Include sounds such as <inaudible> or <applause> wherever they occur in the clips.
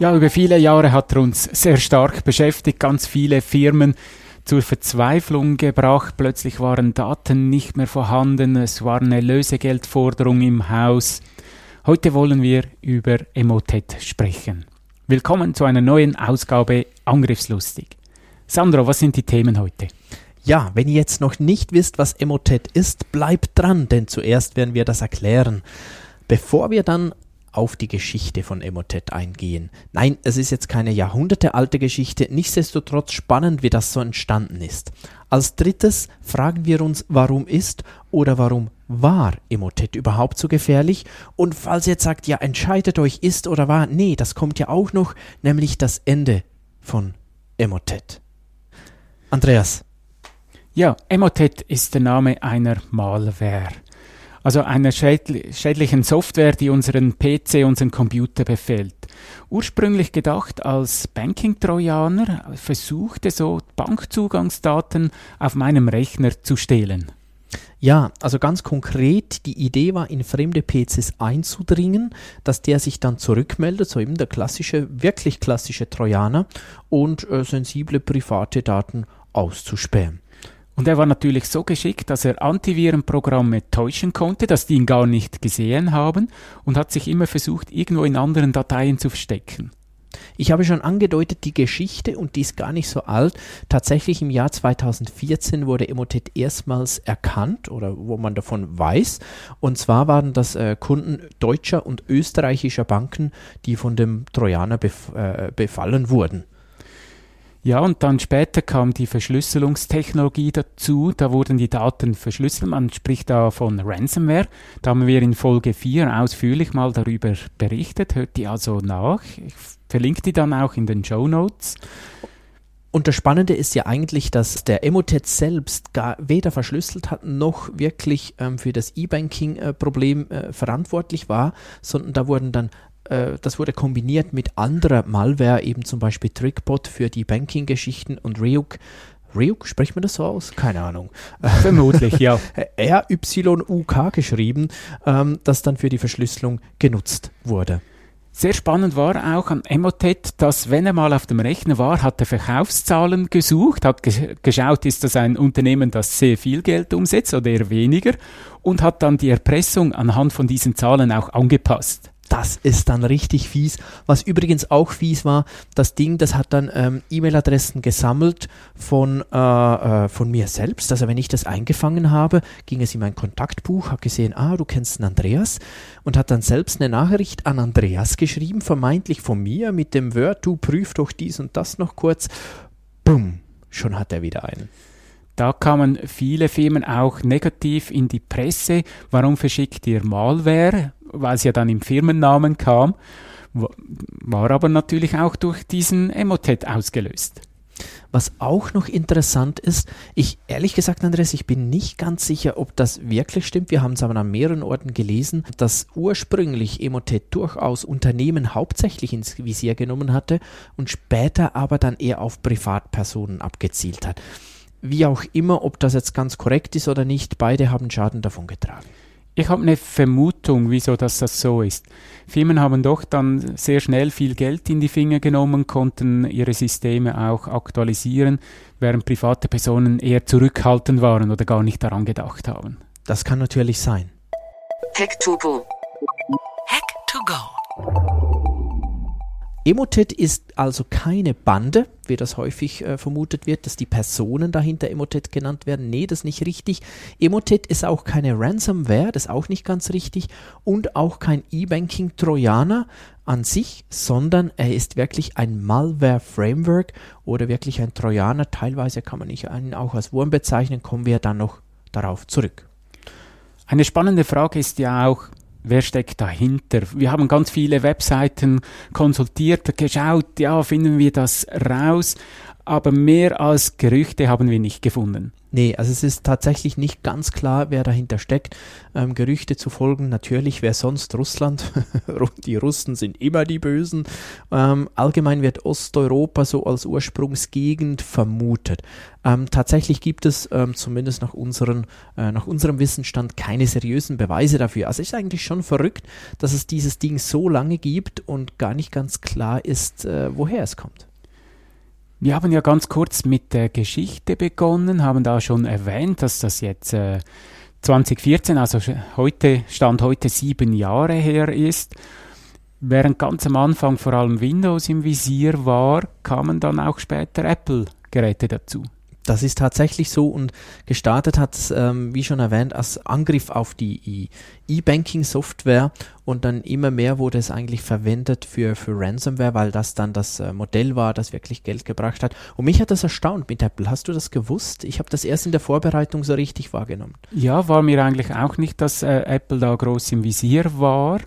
Ja, über viele Jahre hat er uns sehr stark beschäftigt, ganz viele Firmen zur Verzweiflung gebracht. Plötzlich waren Daten nicht mehr vorhanden, es war eine Lösegeldforderung im Haus. Heute wollen wir über Emotet sprechen. Willkommen zu einer neuen Ausgabe Angriffslustig. Sandro, was sind die Themen heute? Ja, wenn ihr jetzt noch nicht wisst, was Emotet ist, bleibt dran, denn zuerst werden wir das erklären. Bevor wir dann auf die Geschichte von Emotet eingehen. Nein, es ist jetzt keine jahrhundertealte Geschichte, nichtsdestotrotz spannend, wie das so entstanden ist. Als drittes fragen wir uns, warum ist oder warum war Emotet überhaupt so gefährlich? Und falls ihr jetzt sagt, ja, entscheidet euch, ist oder war, nee, das kommt ja auch noch, nämlich das Ende von Emotet. Andreas. Ja, Emotet ist der Name einer Malware also einer schädlichen Software, die unseren PC, unseren Computer befällt. Ursprünglich gedacht als Banking-Trojaner, versuchte so Bankzugangsdaten auf meinem Rechner zu stehlen. Ja, also ganz konkret, die Idee war, in fremde PCs einzudringen, dass der sich dann zurückmeldet, so eben der klassische, wirklich klassische Trojaner und äh, sensible private Daten auszuspähen. Und er war natürlich so geschickt, dass er Antivirenprogramme täuschen konnte, dass die ihn gar nicht gesehen haben und hat sich immer versucht, irgendwo in anderen Dateien zu verstecken. Ich habe schon angedeutet, die Geschichte, und die ist gar nicht so alt, tatsächlich im Jahr 2014 wurde Emotet erstmals erkannt oder wo man davon weiß. Und zwar waren das äh, Kunden deutscher und österreichischer Banken, die von dem Trojaner bef äh, befallen wurden. Ja, und dann später kam die Verschlüsselungstechnologie dazu. Da wurden die Daten verschlüsselt. Man spricht da von Ransomware. Da haben wir in Folge 4 ausführlich mal darüber berichtet. Hört die also nach. Ich verlinke die dann auch in den Show Notes. Und das Spannende ist ja eigentlich, dass der Emotet selbst gar weder verschlüsselt hat, noch wirklich ähm, für das E-Banking-Problem äh, verantwortlich war, sondern da wurden dann äh, das wurde kombiniert mit anderer Malware, eben zum Beispiel Trickbot für die Banking-Geschichten und Ryuk. Ryuk, spricht man das so aus? Keine Ahnung. <laughs> Vermutlich, ja. R-Y-U-K geschrieben, ähm, das dann für die Verschlüsselung genutzt wurde. Sehr spannend war auch an Emotet, dass wenn er mal auf dem Rechner war, hat er Verkaufszahlen gesucht, hat ge geschaut, ist das ein Unternehmen, das sehr viel Geld umsetzt oder eher weniger und hat dann die Erpressung anhand von diesen Zahlen auch angepasst. Das ist dann richtig fies. Was übrigens auch fies war, das Ding, das hat dann ähm, E-Mail-Adressen gesammelt von, äh, äh, von mir selbst. Also wenn ich das eingefangen habe, ging es in mein Kontaktbuch, hat gesehen, ah, du kennst einen Andreas und hat dann selbst eine Nachricht an Andreas geschrieben, vermeintlich von mir mit dem Word, du prüf doch dies und das noch kurz. Bumm, schon hat er wieder einen. Da kamen viele Firmen auch negativ in die Presse. Warum verschickt ihr Malware? Weil es ja dann im Firmennamen kam, war aber natürlich auch durch diesen Emotet ausgelöst. Was auch noch interessant ist, ich ehrlich gesagt, Andreas, ich bin nicht ganz sicher, ob das wirklich stimmt. Wir haben es aber an mehreren Orten gelesen, dass ursprünglich Emotet durchaus Unternehmen hauptsächlich ins Visier genommen hatte und später aber dann eher auf Privatpersonen abgezielt hat. Wie auch immer, ob das jetzt ganz korrekt ist oder nicht, beide haben Schaden davon getragen. Ich habe eine Vermutung, wieso das, das so ist. Firmen haben doch dann sehr schnell viel Geld in die Finger genommen, konnten ihre Systeme auch aktualisieren, während private Personen eher zurückhaltend waren oder gar nicht daran gedacht haben. Das kann natürlich sein. Hack to go. Hack to go. Emotet ist also keine Bande, wie das häufig äh, vermutet wird, dass die Personen dahinter Emotet genannt werden. Nee, das ist nicht richtig. Emotet ist auch keine Ransomware, das ist auch nicht ganz richtig. Und auch kein E-Banking-Trojaner an sich, sondern er ist wirklich ein Malware-Framework oder wirklich ein Trojaner. Teilweise kann man ihn auch als Wurm bezeichnen, kommen wir dann noch darauf zurück. Eine spannende Frage ist ja auch, wer steckt dahinter? Wir haben ganz viele Webseiten konsultiert, geschaut, ja, finden wir das raus, aber mehr als Gerüchte haben wir nicht gefunden. Nee, also es ist tatsächlich nicht ganz klar, wer dahinter steckt. Ähm, Gerüchte zu folgen, natürlich, wer sonst Russland? <laughs> die Russen sind immer die Bösen. Ähm, allgemein wird Osteuropa so als Ursprungsgegend vermutet. Ähm, tatsächlich gibt es ähm, zumindest nach, unseren, äh, nach unserem Wissensstand keine seriösen Beweise dafür. Also ist eigentlich schon verrückt, dass es dieses Ding so lange gibt und gar nicht ganz klar ist, äh, woher es kommt. Wir haben ja ganz kurz mit der Geschichte begonnen, haben da schon erwähnt, dass das jetzt äh, 2014, also heute, Stand heute sieben Jahre her ist. Während ganz am Anfang vor allem Windows im Visier war, kamen dann auch später Apple-Geräte dazu. Das ist tatsächlich so und gestartet hat es, ähm, wie schon erwähnt, als Angriff auf die E-Banking-Software und dann immer mehr wurde es eigentlich verwendet für, für Ransomware, weil das dann das äh, Modell war, das wirklich Geld gebracht hat. Und mich hat das erstaunt mit Apple. Hast du das gewusst? Ich habe das erst in der Vorbereitung so richtig wahrgenommen. Ja, war mir eigentlich auch nicht, dass äh, Apple da groß im Visier war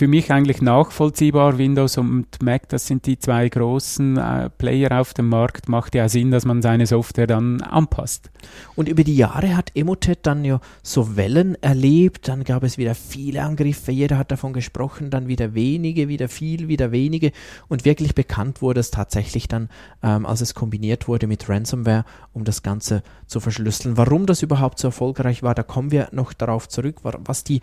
für mich eigentlich nachvollziehbar. Windows und Mac, das sind die zwei großen äh, Player auf dem Markt. Macht ja Sinn, dass man seine Software dann anpasst. Und über die Jahre hat Emotet dann ja so Wellen erlebt. Dann gab es wieder viele Angriffe. Jeder hat davon gesprochen. Dann wieder wenige, wieder viel, wieder wenige. Und wirklich bekannt wurde es tatsächlich dann, ähm, als es kombiniert wurde mit Ransomware, um das Ganze zu verschlüsseln. Warum das überhaupt so erfolgreich war, da kommen wir noch darauf zurück, was die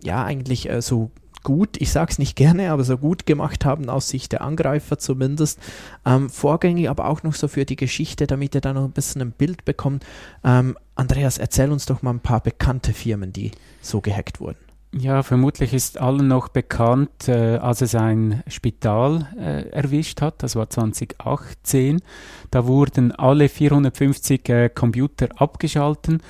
ja eigentlich äh, so gut, ich sage es nicht gerne, aber so gut gemacht haben aus Sicht der Angreifer zumindest. Ähm, vorgängig aber auch noch so für die Geschichte, damit ihr da noch ein bisschen ein Bild bekommt. Ähm, Andreas, erzähl uns doch mal ein paar bekannte Firmen, die so gehackt wurden. Ja, vermutlich ist allen noch bekannt, äh, als es ein Spital äh, erwischt hat, das war 2018. Da wurden alle 450 äh, Computer abgeschalten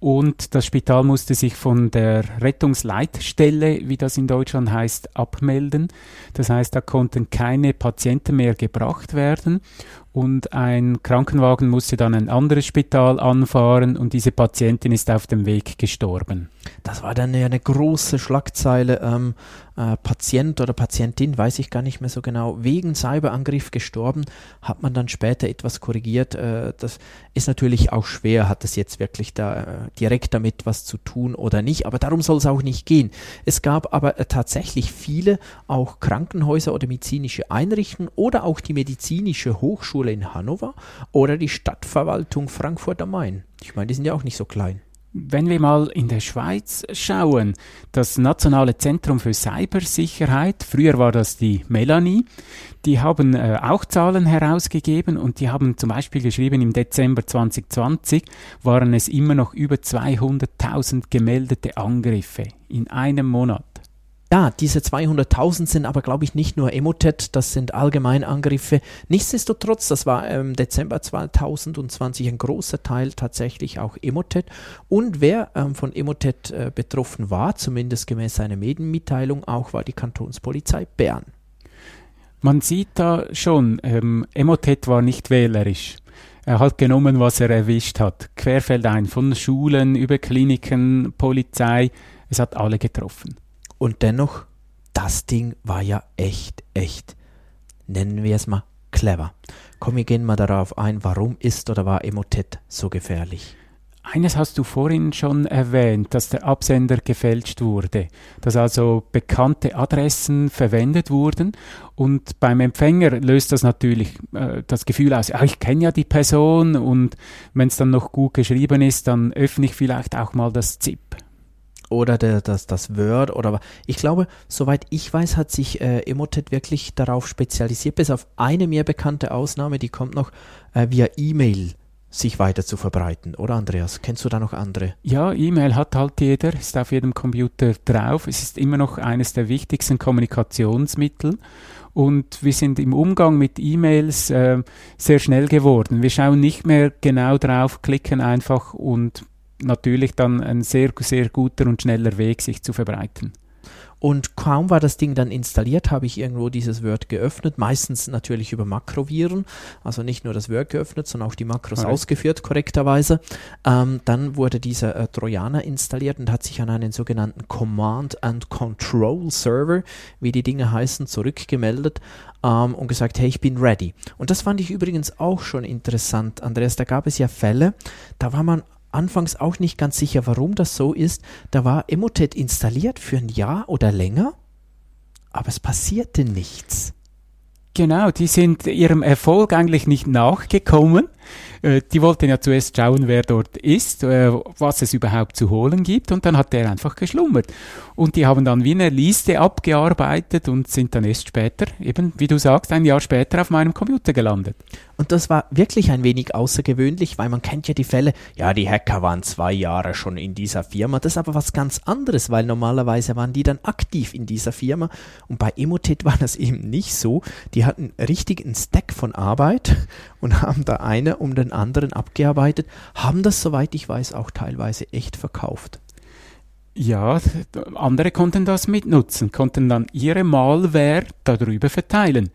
und das Spital musste sich von der Rettungsleitstelle, wie das in Deutschland heißt, abmelden. Das heißt, da konnten keine Patienten mehr gebracht werden und ein Krankenwagen musste dann ein anderes Spital anfahren und diese Patientin ist auf dem Weg gestorben. Das war dann eine große Schlagzeile. Ähm, äh, Patient oder Patientin, weiß ich gar nicht mehr so genau, wegen Cyberangriff gestorben, hat man dann später etwas korrigiert. Äh, das ist natürlich auch schwer, hat es jetzt wirklich da äh, direkt damit was zu tun oder nicht, aber darum soll es auch nicht gehen. Es gab aber äh, tatsächlich viele auch Krankenhäuser oder medizinische Einrichtungen oder auch die medizinische Hochschule in Hannover oder die Stadtverwaltung Frankfurt am Main. Ich meine, die sind ja auch nicht so klein. Wenn wir mal in der Schweiz schauen, das Nationale Zentrum für Cybersicherheit, früher war das die Melanie, die haben äh, auch Zahlen herausgegeben und die haben zum Beispiel geschrieben, im Dezember 2020 waren es immer noch über 200.000 gemeldete Angriffe in einem Monat. Ja, diese 200.000 sind aber, glaube ich, nicht nur Emotet, das sind Allgemeinangriffe. Nichtsdestotrotz, das war im Dezember 2020 ein großer Teil tatsächlich auch Emotet. Und wer ähm, von Emotet äh, betroffen war, zumindest gemäß seiner Medienmitteilung auch, war die Kantonspolizei Bern. Man sieht da schon, ähm, Emotet war nicht wählerisch. Er hat genommen, was er erwischt hat. Querfeldein, von Schulen über Kliniken, Polizei, es hat alle getroffen. Und dennoch, das Ding war ja echt, echt, nennen wir es mal, clever. Komm, wir gehen mal darauf ein, warum ist oder war Emotet so gefährlich? Eines hast du vorhin schon erwähnt, dass der Absender gefälscht wurde, dass also bekannte Adressen verwendet wurden und beim Empfänger löst das natürlich äh, das Gefühl aus, ja, ich kenne ja die Person und wenn es dann noch gut geschrieben ist, dann öffne ich vielleicht auch mal das ZIP oder der, das, das Word oder ich glaube, soweit ich weiß, hat sich äh, Emotet wirklich darauf spezialisiert, bis auf eine mir bekannte Ausnahme, die kommt noch äh, via E-Mail sich weiter zu verbreiten, oder Andreas? Kennst du da noch andere? Ja, E-Mail hat halt jeder, ist auf jedem Computer drauf. Es ist immer noch eines der wichtigsten Kommunikationsmittel und wir sind im Umgang mit E-Mails äh, sehr schnell geworden. Wir schauen nicht mehr genau drauf, klicken einfach und natürlich dann ein sehr, sehr guter und schneller Weg, sich zu verbreiten. Und kaum war das Ding dann installiert, habe ich irgendwo dieses Word geöffnet, meistens natürlich über Makroviren, also nicht nur das Word geöffnet, sondern auch die Makros Correct. ausgeführt, korrekterweise. Ähm, dann wurde dieser äh, Trojaner installiert und hat sich an einen sogenannten Command and Control Server, wie die Dinge heißen, zurückgemeldet ähm, und gesagt, hey, ich bin ready. Und das fand ich übrigens auch schon interessant, Andreas. Da gab es ja Fälle, da war man anfangs auch nicht ganz sicher, warum das so ist. Da war Emotet installiert für ein Jahr oder länger, aber es passierte nichts. Genau, die sind ihrem Erfolg eigentlich nicht nachgekommen. Äh, die wollten ja zuerst schauen, wer dort ist, äh, was es überhaupt zu holen gibt und dann hat der einfach geschlummert. Und die haben dann wie eine Liste abgearbeitet und sind dann erst später, eben wie du sagst, ein Jahr später auf meinem Computer gelandet. Und das war wirklich ein wenig außergewöhnlich, weil man kennt ja die Fälle, ja, die Hacker waren zwei Jahre schon in dieser Firma. Das ist aber was ganz anderes, weil normalerweise waren die dann aktiv in dieser Firma. Und bei Emotet war das eben nicht so. Die hatten richtig einen Stack von Arbeit und haben da eine um den anderen abgearbeitet, haben das, soweit ich weiß, auch teilweise echt verkauft. Ja, andere konnten das mitnutzen, konnten dann ihre Malware darüber verteilen.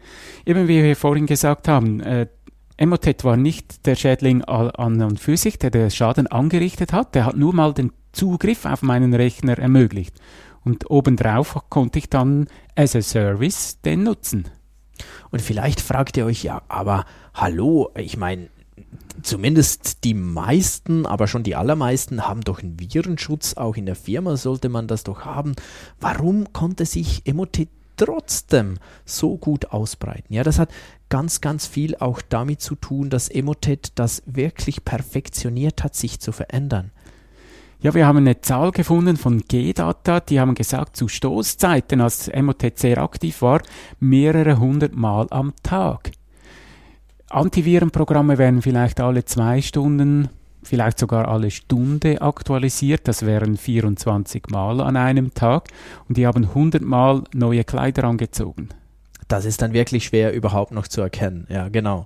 Eben wie wir vorhin gesagt haben, äh, Emotet war nicht der Schädling an und für sich, der den Schaden angerichtet hat, der hat nur mal den Zugriff auf meinen Rechner ermöglicht. Und obendrauf konnte ich dann as a Service den nutzen. Und vielleicht fragt ihr euch ja, aber hallo, ich meine, zumindest die meisten, aber schon die allermeisten haben doch einen Virenschutz, auch in der Firma sollte man das doch haben. Warum konnte sich Emotet trotzdem so gut ausbreiten? Ja, das hat ganz, ganz viel auch damit zu tun, dass Emotet das wirklich perfektioniert hat, sich zu verändern. Ja, wir haben eine Zahl gefunden von G-Data, die haben gesagt, zu Stoßzeiten, als Emotet sehr aktiv war, mehrere hundert Mal am Tag. Antivirenprogramme werden vielleicht alle zwei Stunden, vielleicht sogar alle Stunde aktualisiert. Das wären 24 Mal an einem Tag. Und die haben 100 Mal neue Kleider angezogen. Das ist dann wirklich schwer überhaupt noch zu erkennen. Ja, genau.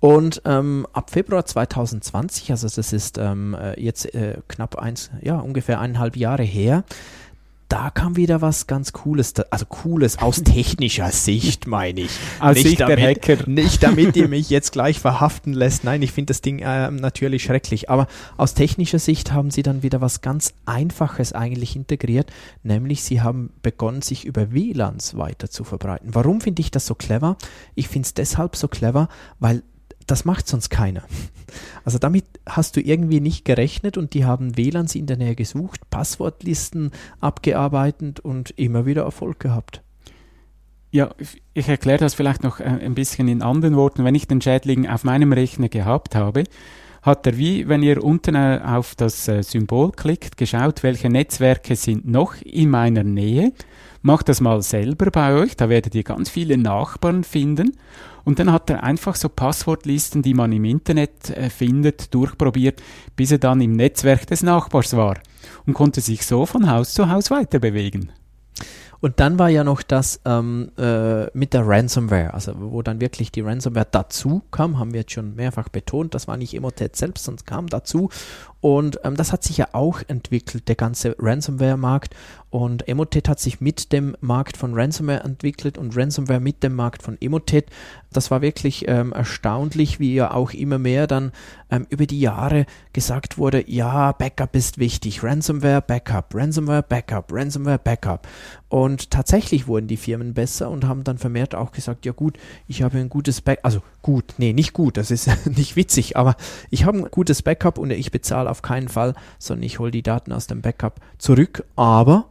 Und ähm, ab Februar 2020, also das ist ähm, äh, jetzt äh, knapp eins, ja, ungefähr eineinhalb Jahre her, da kam wieder was ganz Cooles, also Cooles aus <laughs> technischer Sicht, meine ich. Aus nicht Sicht damit, der Hacker. Nicht damit ihr <laughs> mich jetzt gleich verhaften lässt. Nein, ich finde das Ding äh, natürlich schrecklich. Aber aus technischer Sicht haben sie dann wieder was ganz Einfaches eigentlich integriert, nämlich sie haben begonnen, sich über WLANs weiter zu verbreiten. Warum finde ich das so clever? Ich finde es deshalb so clever, weil das macht sonst keiner. Also damit hast du irgendwie nicht gerechnet und die haben WLANs in der Nähe gesucht, Passwortlisten abgearbeitet und immer wieder Erfolg gehabt. Ja, ich erkläre das vielleicht noch äh, ein bisschen in anderen Worten. Wenn ich den Schädling auf meinem Rechner gehabt habe, hat er wie, wenn ihr unten äh, auf das äh, Symbol klickt, geschaut, welche Netzwerke sind noch in meiner Nähe. Macht das mal selber bei euch, da werdet ihr ganz viele Nachbarn finden und dann hat er einfach so Passwortlisten, die man im Internet äh, findet, durchprobiert, bis er dann im Netzwerk des Nachbars war und konnte sich so von Haus zu Haus weiter bewegen. Und dann war ja noch das ähm, äh, mit der Ransomware, also wo dann wirklich die Ransomware dazu kam, haben wir jetzt schon mehrfach betont, das war nicht Emotet selbst, sondern kam dazu. Und ähm, das hat sich ja auch entwickelt, der ganze Ransomware-Markt. Und Emotet hat sich mit dem Markt von Ransomware entwickelt und Ransomware mit dem Markt von Emotet. Das war wirklich ähm, erstaunlich, wie ja auch immer mehr dann ähm, über die Jahre gesagt wurde, ja, Backup ist wichtig, Ransomware, Backup, Ransomware, Backup, Ransomware, Backup. Und tatsächlich wurden die Firmen besser und haben dann vermehrt auch gesagt, ja gut, ich habe ein gutes Backup, also gut, nee, nicht gut, das ist <laughs> nicht witzig, aber ich habe ein gutes Backup und ich bezahle auf keinen Fall, sondern ich hole die Daten aus dem Backup zurück, aber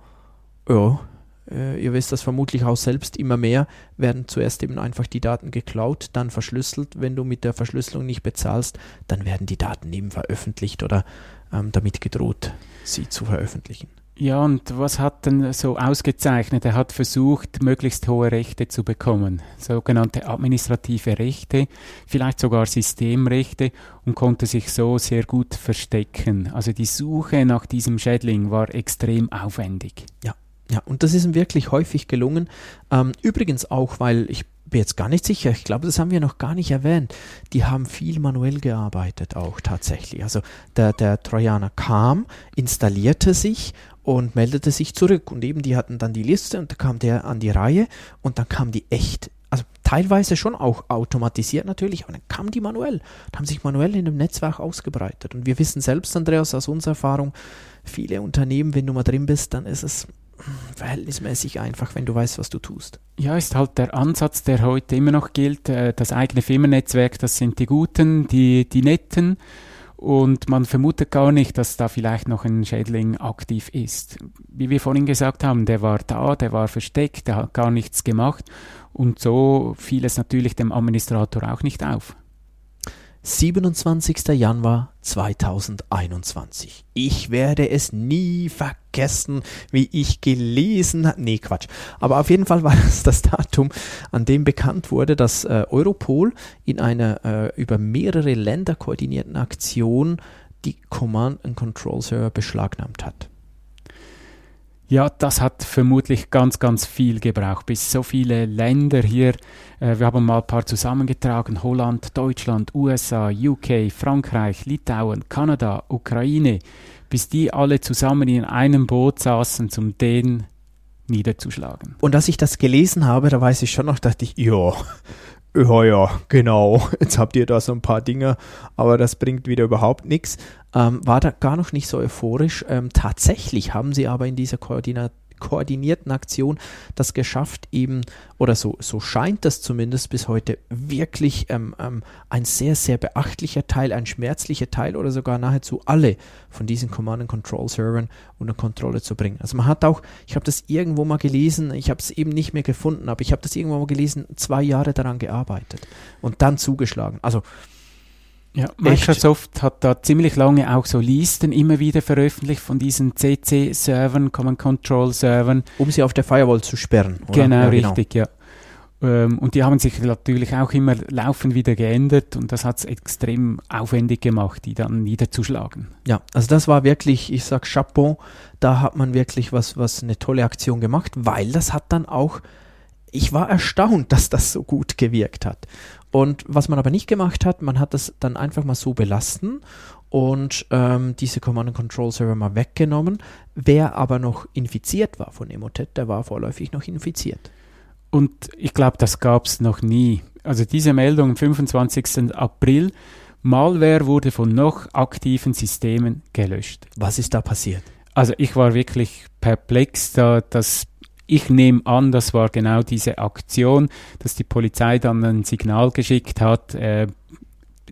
ja, äh, ihr wisst das vermutlich auch selbst, immer mehr werden zuerst eben einfach die Daten geklaut, dann verschlüsselt. Wenn du mit der Verschlüsselung nicht bezahlst, dann werden die Daten eben veröffentlicht oder ähm, damit gedroht, sie zu veröffentlichen. Ja, und was hat denn so ausgezeichnet? Er hat versucht, möglichst hohe Rechte zu bekommen, sogenannte administrative Rechte, vielleicht sogar Systemrechte und konnte sich so sehr gut verstecken. Also die Suche nach diesem Schädling war extrem aufwendig. Ja, Ja, und das ist ihm wirklich häufig gelungen. Ähm, übrigens auch, weil ich bin jetzt gar nicht sicher, ich glaube, das haben wir noch gar nicht erwähnt. Die haben viel manuell gearbeitet auch tatsächlich. Also der, der Trojaner kam, installierte sich und meldete sich zurück. Und eben die hatten dann die Liste und da kam der an die Reihe und dann kam die echt, also teilweise schon auch automatisiert natürlich, aber dann kam die manuell, haben sich manuell in dem Netzwerk ausgebreitet. Und wir wissen selbst, Andreas, aus unserer Erfahrung, viele Unternehmen, wenn du mal drin bist, dann ist es verhältnismäßig einfach, wenn du weißt, was du tust. Ja, ist halt der Ansatz, der heute immer noch gilt. Äh, das eigene Firmennetzwerk, das sind die Guten, die, die Netten. Und man vermutet gar nicht, dass da vielleicht noch ein Schädling aktiv ist. Wie wir vorhin gesagt haben, der war da, der war versteckt, der hat gar nichts gemacht. Und so fiel es natürlich dem Administrator auch nicht auf. 27. Januar 2021. Ich werde es nie vergessen, wie ich gelesen habe. Nee, Quatsch. Aber auf jeden Fall <laughs> war das das Datum, an dem bekannt wurde, dass äh, Europol in einer äh, über mehrere Länder koordinierten Aktion die Command and Control Server beschlagnahmt hat. Ja, das hat vermutlich ganz, ganz viel gebraucht, bis so viele Länder hier, äh, wir haben mal ein paar zusammengetragen, Holland, Deutschland, USA, UK, Frankreich, Litauen, Kanada, Ukraine, bis die alle zusammen in einem Boot saßen, um den niederzuschlagen. Und als ich das gelesen habe, da weiß ich schon noch, dachte ich, ja, ja, ja, genau, <laughs> jetzt habt ihr da so ein paar Dinge, aber das bringt wieder überhaupt nichts. Ähm, war da gar noch nicht so euphorisch. Ähm, tatsächlich haben sie aber in dieser Koordinat koordinierten Aktion das geschafft, eben, oder so, so scheint das zumindest bis heute, wirklich ähm, ähm, ein sehr, sehr beachtlicher Teil, ein schmerzlicher Teil oder sogar nahezu alle von diesen Command-and-Control-Servern unter Kontrolle zu bringen. Also man hat auch, ich habe das irgendwo mal gelesen, ich habe es eben nicht mehr gefunden, aber ich habe das irgendwo mal gelesen, zwei Jahre daran gearbeitet und dann zugeschlagen. Also ja, Microsoft Echt? hat da ziemlich lange auch so Listen immer wieder veröffentlicht von diesen CC-Servern, Command Control Servern. Um sie auf der Firewall zu sperren. Oder? Genau, ja, genau. richtig, ja. Ähm, und die haben sich natürlich auch immer laufend wieder geändert und das hat es extrem aufwendig gemacht, die dann niederzuschlagen. Ja, also das war wirklich, ich sag Chapeau, da hat man wirklich was, was eine tolle Aktion gemacht, weil das hat dann auch ich war erstaunt, dass das so gut gewirkt hat. Und was man aber nicht gemacht hat, man hat das dann einfach mal so belassen und ähm, diese Command Control Server mal weggenommen. Wer aber noch infiziert war von Emotet, der war vorläufig noch infiziert. Und ich glaube, das gab es noch nie. Also diese Meldung am 25. April, Malware wurde von noch aktiven Systemen gelöscht. Was ist da passiert? Also ich war wirklich perplex, da das ich nehme an, das war genau diese Aktion, dass die Polizei dann ein Signal geschickt hat, äh,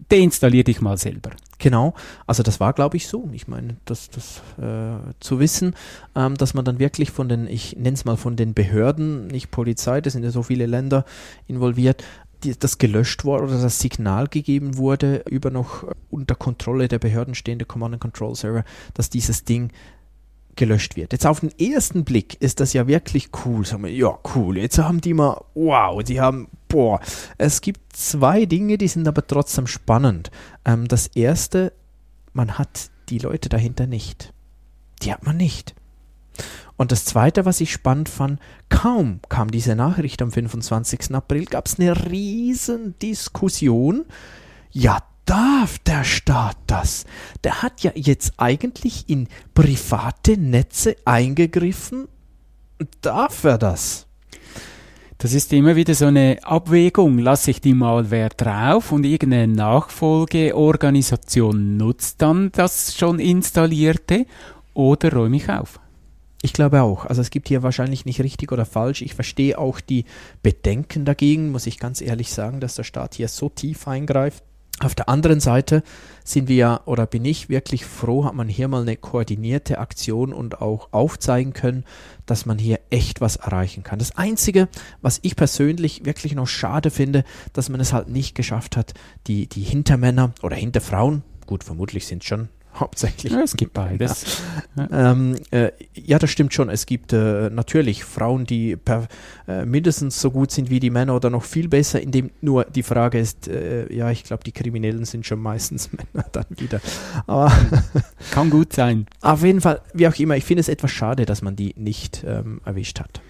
deinstallier dich mal selber. Genau, also das war, glaube ich, so. Ich meine, das, das äh, zu wissen, ähm, dass man dann wirklich von den, ich nenne es mal von den Behörden, nicht Polizei, da sind ja so viele Länder involviert, die, das gelöscht wurde oder das Signal gegeben wurde über noch unter Kontrolle der Behörden stehende Command and Control Server, dass dieses Ding gelöscht wird. Jetzt auf den ersten Blick ist das ja wirklich cool. Sagen wir, ja, cool. Jetzt haben die mal, wow, die haben, boah. Es gibt zwei Dinge, die sind aber trotzdem spannend. Ähm, das erste, man hat die Leute dahinter nicht. Die hat man nicht. Und das Zweite, was ich spannend fand, kaum kam diese Nachricht am 25. April, gab es eine riesen Diskussion. Ja, darf der Staat das? Der hat ja jetzt eigentlich in private Netze eingegriffen. Darf er das? Das ist immer wieder so eine Abwägung. Lasse ich die Malware drauf und irgendeine Nachfolgeorganisation nutzt dann das schon installierte oder räume ich auf? Ich glaube auch. Also es gibt hier wahrscheinlich nicht richtig oder falsch. Ich verstehe auch die Bedenken dagegen, muss ich ganz ehrlich sagen, dass der Staat hier so tief eingreift. Auf der anderen Seite sind wir ja oder bin ich wirklich froh, hat man hier mal eine koordinierte Aktion und auch aufzeigen können, dass man hier echt was erreichen kann. Das Einzige, was ich persönlich wirklich noch schade finde, dass man es halt nicht geschafft hat, die, die Hintermänner oder Hinterfrauen, gut, vermutlich sind es schon <laughs> hauptsächlich. Ja, es gibt beides. Ja. Ähm, äh, ja, das stimmt schon. Es gibt äh, natürlich Frauen, die per, äh, mindestens so gut sind wie die Männer oder noch viel besser, indem nur die Frage ist, äh, ja, ich glaube, die Kriminellen sind schon meistens <laughs> Männer dann wieder. Aber <laughs> Kann gut sein. auf jeden Fall, wie auch immer, ich finde es etwas schade, dass man die nicht ähm, erwischt hat.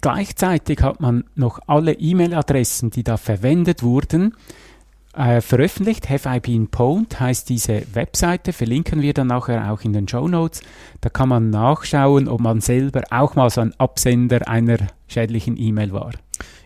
Gleichzeitig hat man noch alle E-Mail-Adressen, die da verwendet wurden, äh, veröffentlicht. Have I Been Pwned heißt diese Webseite, verlinken wir dann nachher auch in den Show Notes. Da kann man nachschauen, ob man selber auch mal so ein Absender einer schädlichen E-Mail war.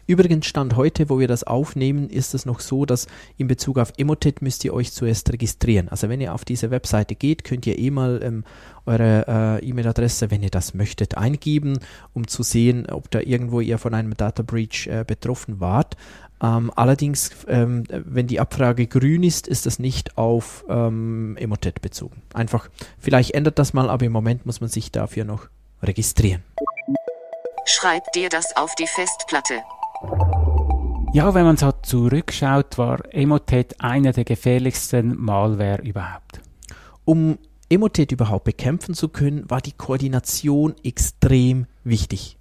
Übrigens Stand heute, wo wir das aufnehmen, ist es noch so, dass in Bezug auf Emotet müsst ihr euch zuerst registrieren. Also wenn ihr auf diese Webseite geht, könnt ihr eh mal ähm, eure äh, E-Mail-Adresse, wenn ihr das möchtet, eingeben, um zu sehen, ob da irgendwo ihr von einem Data Breach äh, betroffen wart. Ähm, allerdings, ähm, wenn die Abfrage grün ist, ist das nicht auf ähm, Emotet bezogen. Einfach, vielleicht ändert das mal, aber im Moment muss man sich dafür noch registrieren. Schreib dir das auf die Festplatte. Ja, wenn man so zurückschaut, war Emotet einer der gefährlichsten Malware überhaupt. Um Emotet überhaupt bekämpfen zu können, war die Koordination extrem wichtig.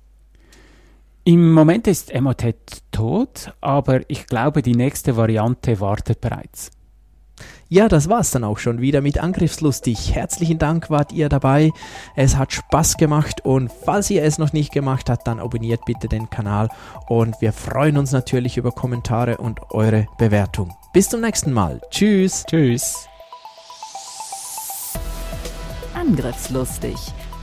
Im Moment ist Emotet tot, aber ich glaube, die nächste Variante wartet bereits. Ja, das war's dann auch schon wieder mit Angriffslustig. Herzlichen Dank wart ihr dabei. Es hat Spaß gemacht und falls ihr es noch nicht gemacht habt, dann abonniert bitte den Kanal und wir freuen uns natürlich über Kommentare und eure Bewertung. Bis zum nächsten Mal. Tschüss. Tschüss. Angriffslustig.